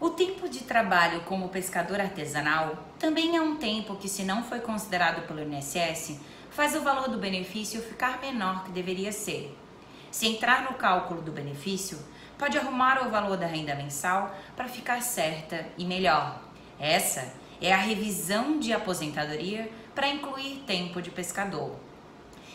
O tempo de trabalho como pescador artesanal também é um tempo que, se não foi considerado pelo INSS, faz o valor do benefício ficar menor que deveria ser. Se entrar no cálculo do benefício, pode arrumar o valor da renda mensal para ficar certa e melhor. Essa é a revisão de aposentadoria para incluir tempo de pescador.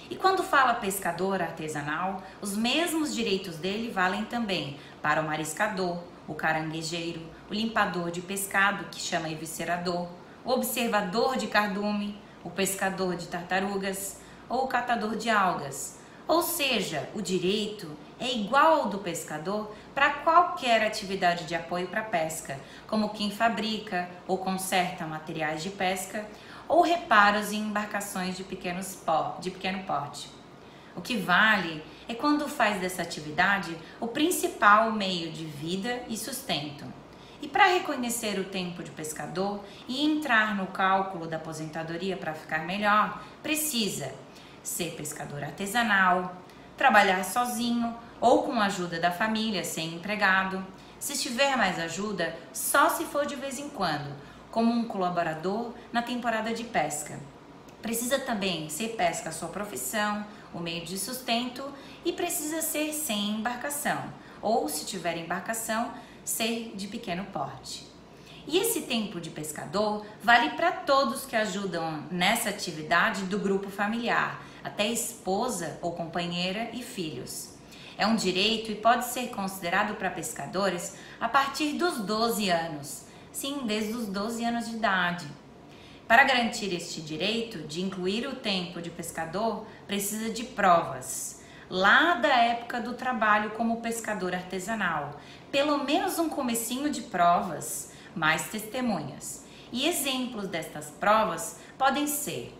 E quando fala pescador artesanal, os mesmos direitos dele valem também para o mariscador, o caranguejeiro, o limpador de pescado, que chama eviscerador, o observador de cardume, o pescador de tartarugas ou o catador de algas. Ou seja, o direito é igual ao do pescador para qualquer atividade de apoio para pesca, como quem fabrica ou conserta materiais de pesca ou reparos em embarcações de, pequenos de pequeno porte. O que vale é quando faz dessa atividade o principal meio de vida e sustento. E para reconhecer o tempo de pescador e entrar no cálculo da aposentadoria para ficar melhor, precisa ser pescador artesanal, trabalhar sozinho ou com a ajuda da família, sem empregado. Se tiver mais ajuda, só se for de vez em quando, como um colaborador na temporada de pesca. Precisa também ser pesca sua profissão, o meio de sustento e precisa ser sem embarcação, ou se tiver embarcação, ser de pequeno porte. E esse tempo de pescador vale para todos que ajudam nessa atividade do grupo familiar, até esposa ou companheira e filhos. É um direito e pode ser considerado para pescadores a partir dos 12 anos. Sim, desde os 12 anos de idade. Para garantir este direito de incluir o tempo de pescador, precisa de provas. Lá da época do trabalho como pescador artesanal, pelo menos um comecinho de provas, mais testemunhas. E exemplos destas provas podem ser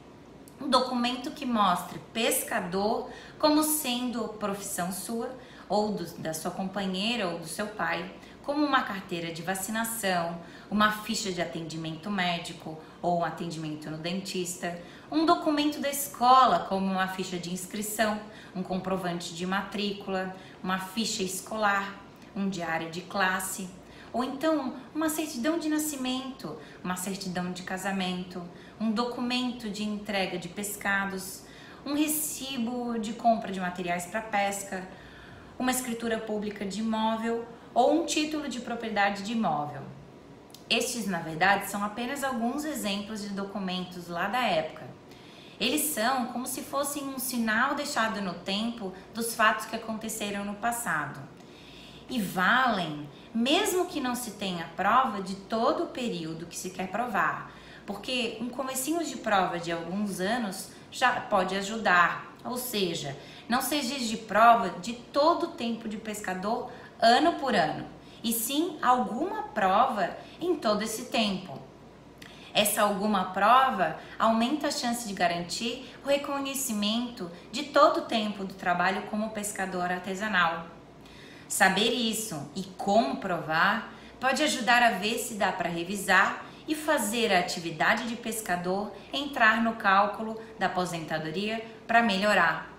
um documento que mostre pescador como sendo profissão sua ou do, da sua companheira ou do seu pai, como uma carteira de vacinação, uma ficha de atendimento médico ou um atendimento no dentista, um documento da escola, como uma ficha de inscrição, um comprovante de matrícula, uma ficha escolar, um diário de classe, ou então uma certidão de nascimento, uma certidão de casamento, um documento de entrega de pescados, um recibo de compra de materiais para pesca, uma escritura pública de imóvel ou um título de propriedade de imóvel. Estes, na verdade, são apenas alguns exemplos de documentos lá da época. Eles são como se fossem um sinal deixado no tempo dos fatos que aconteceram no passado. E valem, mesmo que não se tenha prova de todo o período que se quer provar, porque um comecinho de prova de alguns anos já pode ajudar, ou seja, não seja de prova de todo o tempo de pescador ano por ano, e sim alguma prova em todo esse tempo. Essa alguma prova aumenta a chance de garantir o reconhecimento de todo o tempo do trabalho como pescador artesanal. Saber isso e como provar pode ajudar a ver se dá para revisar e fazer a atividade de pescador entrar no cálculo da aposentadoria para melhorar.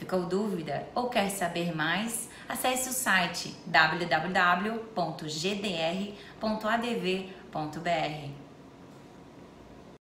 Ficou dúvida ou quer saber mais? Acesse o site www.gdr.adv.br.